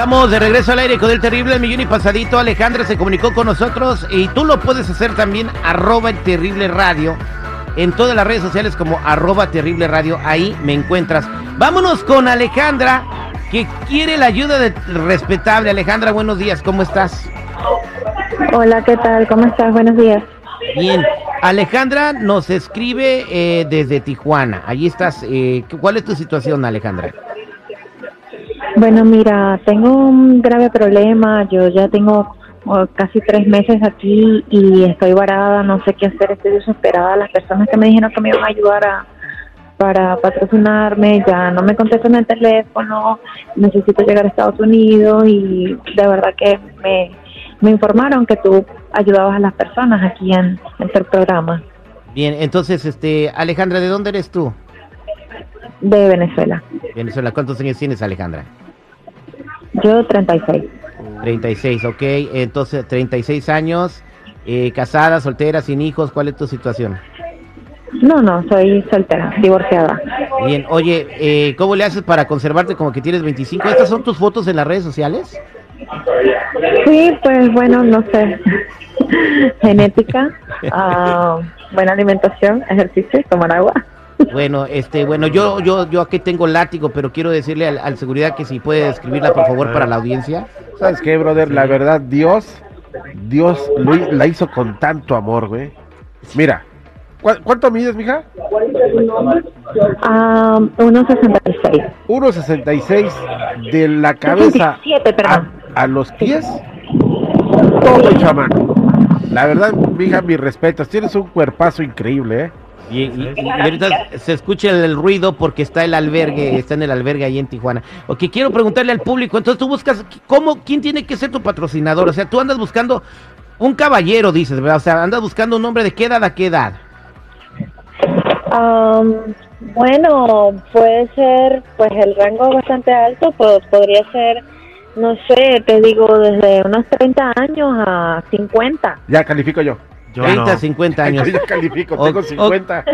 Estamos de regreso al aire con el terrible millón y pasadito. Alejandra se comunicó con nosotros y tú lo puedes hacer también arroba el terrible radio en todas las redes sociales como arroba terrible radio. Ahí me encuentras. Vámonos con Alejandra que quiere la ayuda de respetable. Alejandra, buenos días, ¿cómo estás? Hola, ¿qué tal? ¿Cómo estás? Buenos días. Bien, Alejandra nos escribe eh, desde Tijuana. Allí estás. Eh, ¿Cuál es tu situación, Alejandra? Bueno, mira, tengo un grave problema. Yo ya tengo oh, casi tres meses aquí y estoy varada, no sé qué hacer, estoy desesperada. Las personas que me dijeron que me iban a ayudar a, para patrocinarme ya no me contestan el teléfono, necesito llegar a Estados Unidos y de verdad que me, me informaron que tú ayudabas a las personas aquí en, en este programa. Bien, entonces, este, Alejandra, ¿de dónde eres tú? De Venezuela. Venezuela, ¿cuántos años tienes, Alejandra? Yo 36. 36, ok. Entonces, 36 años, eh, casada, soltera, sin hijos, ¿cuál es tu situación? No, no, soy soltera, divorciada. Bien, oye, eh, ¿cómo le haces para conservarte como que tienes 25? ¿Estas son tus fotos en las redes sociales? Sí, pues bueno, no sé. Genética, uh, buena alimentación, ejercicio, tomar agua. Bueno, este, bueno, yo, yo, yo aquí tengo látigo, pero quiero decirle al, al seguridad que si puede escribirla por favor para la audiencia. ¿Sabes qué, brother? La verdad, Dios, Dios lo, la hizo con tanto amor, güey. Mira, ¿cuánto mides, mija? Um, 1.66. 1.66 de la cabeza 67, perdón. a, a los pies, todo chamán. La verdad, mija, mis respetos. Tienes un cuerpazo increíble, ¿eh? Y, y- y ahorita se escucha el, ruido porque está el albergue, está en el albergue ahí en Tijuana. Ok, quiero preguntarle al público, entonces tú buscas, ¿cómo, quién tiene que ser tu patrocinador? O sea, tú andas buscando un caballero, dices, ¿verdad? O sea, andas buscando un hombre de qué edad a qué edad. Um, bueno, puede ser, pues el rango bastante alto, pues podría ser, no sé, te digo, desde unos 30 años a 50. Ya califico yo. 30, 50 años. Ya califico, O- tengo o- 50.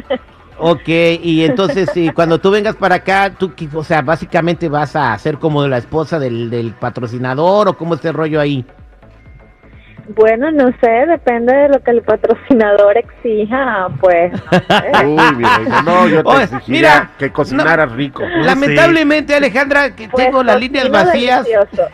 Ok, y entonces sí, cuando tú vengas para acá, tú, o sea, básicamente vas a ser como la esposa del, del patrocinador o cómo es el rollo ahí. Bueno, no sé, depende de lo que el patrocinador exija, pues. no sé. Uy, mi reina, no, yo te Oye, mira, que cocinaras rico. Lamentablemente, Alejandra, que Pues, tengo las líneas vacías. delicioso.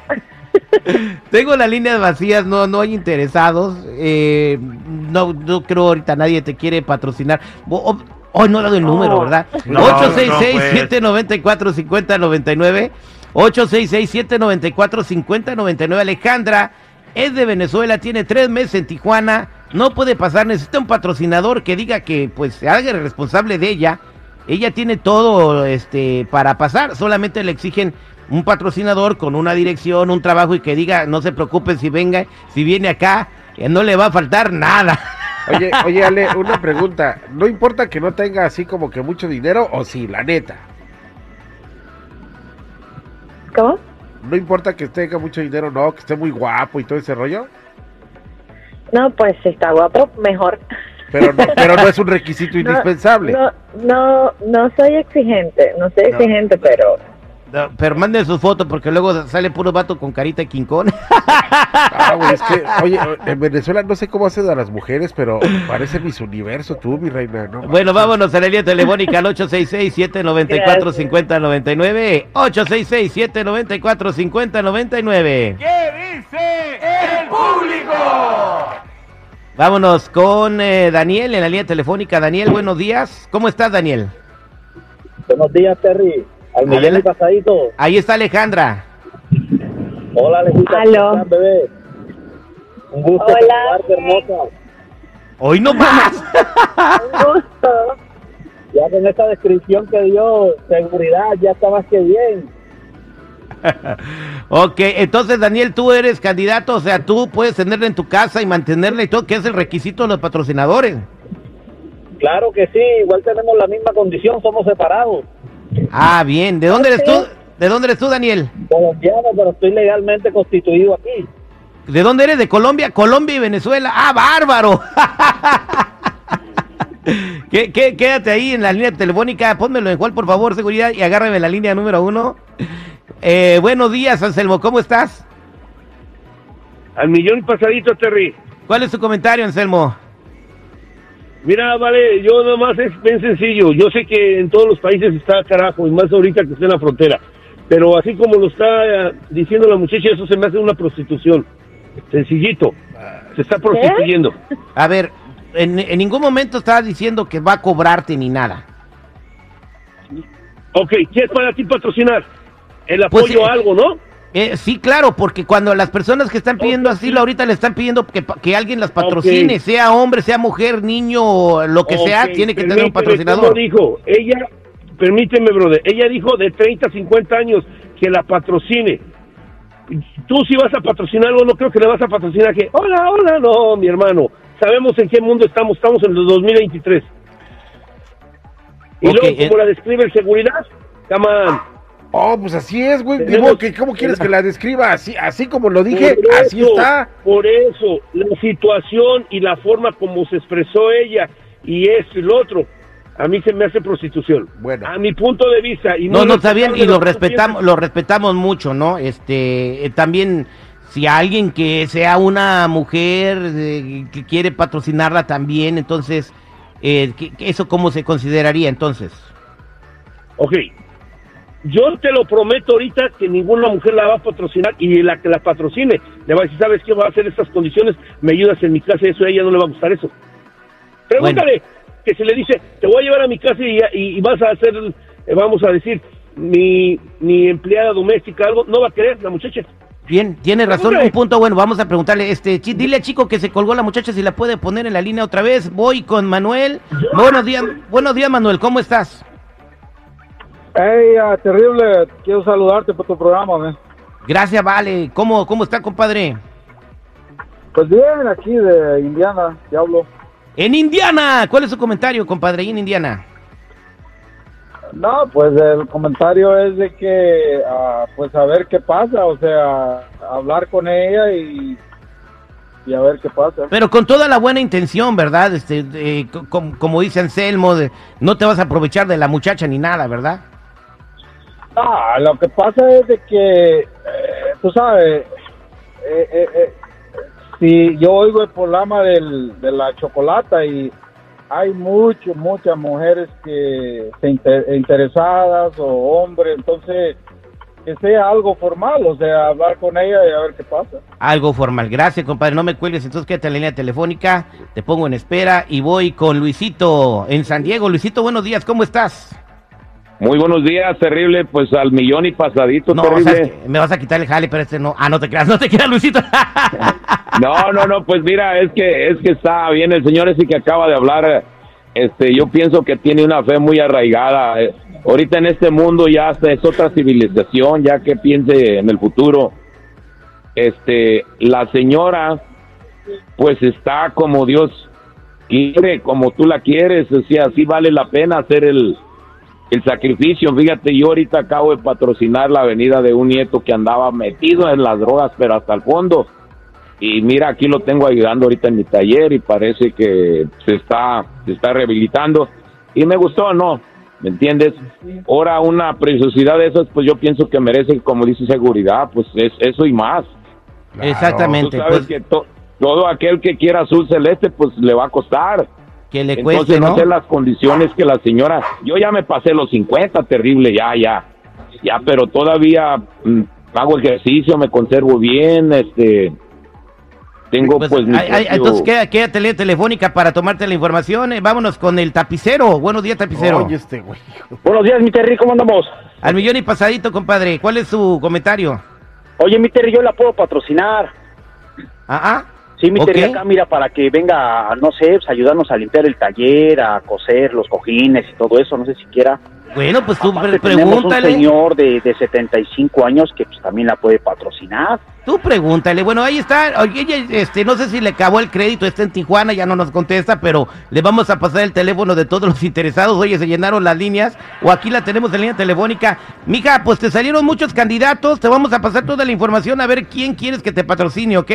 Tengo las líneas vacías, no, no hay interesados. eh, no, no creo ahorita nadie te quiere patrocinar. Hoy oh, no he dado el número. ¿verdad? No, 866-794-5099. 866-794-5099. Alejandra es de Venezuela, tiene tres meses en Tijuana. No puede pasar, necesita un patrocinador que diga que pues se haga responsable de ella. Ella tiene todo este para pasar, solamente le exigen un patrocinador con una dirección, un trabajo y que diga, no se preocupe si venga, si viene acá, que no le va a faltar nada. Oye, oye, Ale, una pregunta. ¿No importa que no tenga así como que mucho dinero o sí, la neta? ¿Cómo? No importa que tenga mucho dinero, no, que esté muy guapo y todo ese rollo. No, pues si está guapo, mejor. Pero no, pero no es un requisito No, indispensable. No, no, no soy exigente, no soy exigente, pero Pero manden sus fotos porque luego sale puro vato con carita de quincón. Ah, güey, es que, oye, en Venezuela no sé cómo hacen a las mujeres, pero parece mis universo tú, mi reina, ¿no? Bueno, vámonos a la línea telefónica al 866-794-5099. 866-794-5099. ¿Qué dice el público? Vámonos con eh, Daniel en la línea telefónica. Daniel, buenos días. ¿Cómo estás, Daniel? Buenos días, Terry. Al millón y Adelante. pasadito. Ahí está Alejandra. Hola, Alejita. Aló. ¿cómo estás, bebé? Un gusto Hola. hermosa. Hoy no más. un gusto. Ya con esta descripción que dio, seguridad, ya está más que bien. ok, entonces Daniel, tú eres candidato, o sea, tú puedes tenerla en tu casa y mantenerla y todo, que es el requisito de los patrocinadores. Claro que sí, igual tenemos la misma condición, somos separados. Ah, bien. ¿De dónde eres tú? ¿De dónde eres tú, Daniel? Colombiano, pero estoy legalmente constituido aquí. ¿De dónde eres? ¿De Colombia? Colombia y Venezuela. ¡Ah, bárbaro! ¿Qué, qué- quédate ahí en la línea telefónica. Pónmelo en cual, por favor, seguridad, y agárrame la línea número uno. Eh, buenos días, Anselmo, ¿cómo estás? Al millón y pasadito, Terry. ¿Cuál es tu comentario, Anselmo? Mira, vale, yo nomás es bien sencillo. Yo sé que en todos los países está carajo, y más ahorita que está en la frontera. Pero así como lo está eh, diciendo la muchacha, eso se me hace una prostitución. Sencillito. Se está prostituyendo. A ver, en, en ningún momento estaba diciendo que va a cobrarte ni nada. Ok, ¿qué es para ti patrocinar? El Pues, apoyo eh, a algo, ¿no? Eh, sí, claro, porque cuando las personas que están pidiendo Ok, asilo ahorita le están pidiendo que, que alguien las patrocine, sea hombre, sea mujer, niño, lo que sea, tiene que tener un patrocinador. ¿cómo dijo? Ella, permíteme, brother, ella dijo de 30 a 50 años que la patrocine. Tú si vas a patrocinar algo, no creo que le vas a patrocinar que, hola, hola, no, mi hermano. Sabemos en qué mundo estamos, estamos en el 2023. Y luego, como la describe el seguridad, come on. Oh, pues así es, güey. Digo, que ¿Cómo quieres que la describa? Así, así como lo dije, así está. Por eso, la situación y la forma como se expresó ella y esto y lo otro, a mí se me hace prostitución. Bueno. A mi punto de vista. Y No, no, está bien y lo respetamos, lo respetamos mucho, ¿no? Este, eh, también si alguien que sea una mujer eh, que quiere patrocinarla también, entonces, eh, ¿qué- qué- ¿eso cómo se consideraría entonces? Ok. Yo te lo prometo ahorita que ninguna mujer la va a patrocinar y la que la patrocine le va a decir, ¿sabes qué? Va a hacer estas condiciones, me ayudas en mi casa, eso a ella no le va a gustar eso. Pregúntale que si le dice, te voy a llevar a mi casa y, y- y vas a hacer, eh, vamos a decir, mi, mi empleada doméstica, algo, no va a querer la muchacha. Bien, tiene razón, un punto bueno, vamos a preguntarle, este, chi- dile a Chico que se colgó la muchacha si la puede poner en la línea otra vez, voy con Manuel, buenos días, buenos días Manuel, ¿cómo estás? Hey, terrible, quiero saludarte por tu programa, man. Gracias, vale, ¿cómo, cómo está compadre? Pues bien, aquí de Indiana, te hablo. En Indiana, ¿cuál es su comentario, compadre, en Indiana? No, pues el comentario es de que, ah, pues a ver qué pasa, o sea, hablar con ella y, y a ver qué pasa. Pero con toda la buena intención, ¿verdad? Este, como dice Anselmo, de- no te vas a aprovechar de la muchacha ni nada, ¿verdad? Ah, lo que pasa es de que, eh, tú sabes, eh, eh, eh, si yo oigo el programa del, de la chocolata y hay mucho, muchas mujeres que se inter- interesadas o hombres, entonces que sea algo formal, o sea, hablar con ella y a ver qué pasa. Algo formal. Gracias, compadre. No me cuelgues, entonces quédate en la línea telefónica. Te pongo en espera y voy con Luisito en San Diego. Luisito, buenos días, ¿cómo estás? Muy buenos días, terrible, pues al millón y pasadito, No, terrible. me vas a quitar el jale, pero este no. Ah, no te creas, no te quedas, Luisito. No, no, no, pues mira, es que es que está bien el señor ese que acaba de hablar. Este, yo pienso que tiene una fe muy arraigada. Eh, ahorita en este mundo ya es otra civilización, ya que piense en el futuro. Este, la señora, pues está como Dios quiere, como tú la quieres, o sea, sí vale la pena hacer el, el sacrificio. Fíjate, yo ahorita acabo de patrocinar la venida de un nieto que andaba metido en las drogas, pero hasta el fondo. Y mira, aquí lo tengo ayudando ahorita en mi taller y parece que se está, se está rehabilitando. Y me gustó, ¿no? ¿Me entiendes? Ahora una preciosidad de esas, pues yo pienso que merece, como dice seguridad, pues es eso y más. Exactamente. Tú sabes Pues, que to- todo aquel que quiera azul celeste, pues le va a costar. Que le Entonces cueste, no ¿no? sé las condiciones que la señora, yo ya me pasé los 50, terrible, ya, ya, ya, pero todavía mm, hago ejercicio, me conservo bien, este, tengo pues, Pues, mi ay, ay, propio- entonces queda- quédate en línea telefónica para tomarte la información. Eh, vámonos con el tapicero. Buenos días, tapicero. Oye, este güey. Buenos días, mi Terry, ¿cómo andamos? Al millón y pasadito, compadre. ¿Cuál es su comentario? Oye, mi Terry, yo la puedo patrocinar. Ah, ah. Sí, mi Ok. Terry, acá mira, para que venga, no sé, pues ayudarnos a limpiar el taller, a coser los cojines y todo eso, no sé si quiera. Bueno, pues tú pre- pregúntale. un señor de, de 75 años que pues también la puede patrocinar. Tú pregúntale. Bueno, ahí está. Oye, este, no sé si le acabó el crédito. Está en Tijuana, ya no nos contesta, pero le vamos a pasar el teléfono de todos los interesados. Oye, se llenaron las líneas. O aquí la tenemos en línea telefónica. Mija, pues te salieron muchos candidatos. Te vamos a pasar toda la información a ver quién quieres que te patrocine, ¿ok?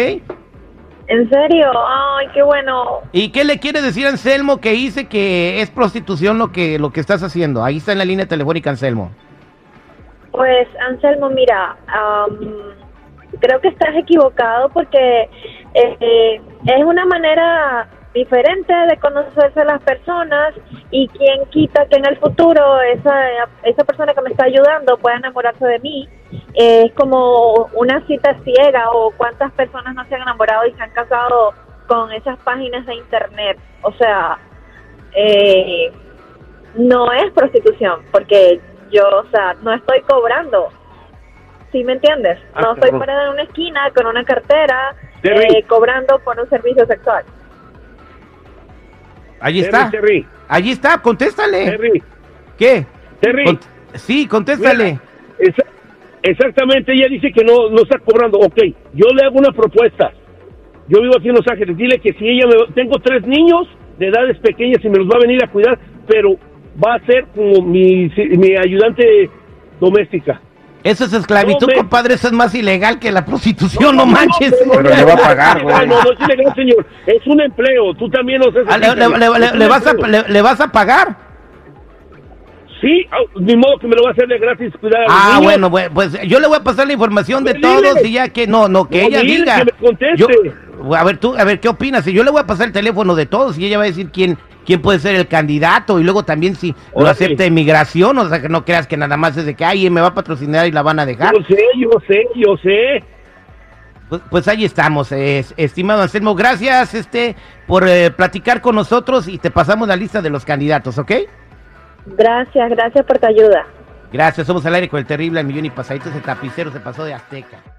¿En serio? Ay, qué bueno. ¿Y qué le quiere decir a Anselmo que dice que es prostitución lo que, lo que estás haciendo? Ahí está en la línea telefónica, Anselmo. Pues Anselmo, mira, am, creo que estás equivocado porque eh, es una manera diferente de conocerse a las personas y quien quita que en el futuro esa, esa persona que me está ayudando pueda enamorarse de mí. Eh, es como una cita ciega o cuántas personas no se han enamorado y se han casado con esas páginas de internet. O sea, eh, no es prostitución porque yo, o sea, no estoy cobrando. ¿Sí me entiendes? Ah, No estoy cabrón. parada en una esquina con una cartera eh, cobrando por un servicio sexual. Allí está. Terry, Allí está, contéstale. Terry, ¿Qué? Terry. Cont- sí, contéstale. Esa- exactamente, ella dice que no, no está cobrando. Ok, yo le hago una propuesta. Yo vivo aquí en Los Ángeles. Dile que si ella me. Tengo tres niños de edades pequeñas y me los va a venir a cuidar, pero va a ser como mi, mi ayudante doméstica. Eso es esclavitud, No, me- compadre. Eso es más ilegal que la prostitución, no, manches. pero Pero le va a pagar, güey. No, no, no es ilegal, señor. Es un empleo. Tú también lo. Ah, le, le- le- le- vas a, le, le vas a pagar? Sí, ah, ni modo que me lo va a hacer de gratis cuidar Ah, niños. bueno, bueno, pues yo le voy a pasar la información de Pues dile. todos y ya que no, no, que No, ella dile diga. que me conteste. Yo- a ver, tú, a ver, ¿qué opinas? Yo le voy a pasar el teléfono de todos y ella va a decir quién, quién puede ser el candidato y luego también si lo acepta inmigración, o sea, que no creas que nada más es de que, ay, me va a patrocinar y la van a dejar. Yo sé, yo sé, yo sé. Pues, pues ahí estamos, eh, estimado Anselmo. Gracias, este, por eh, platicar con nosotros y te pasamos la lista de los candidatos, ¿ok? Gracias, gracias por tu ayuda. Gracias, somos al aire con el terrible al millón y pasadito. Ese tapicero se pasó de Azteca.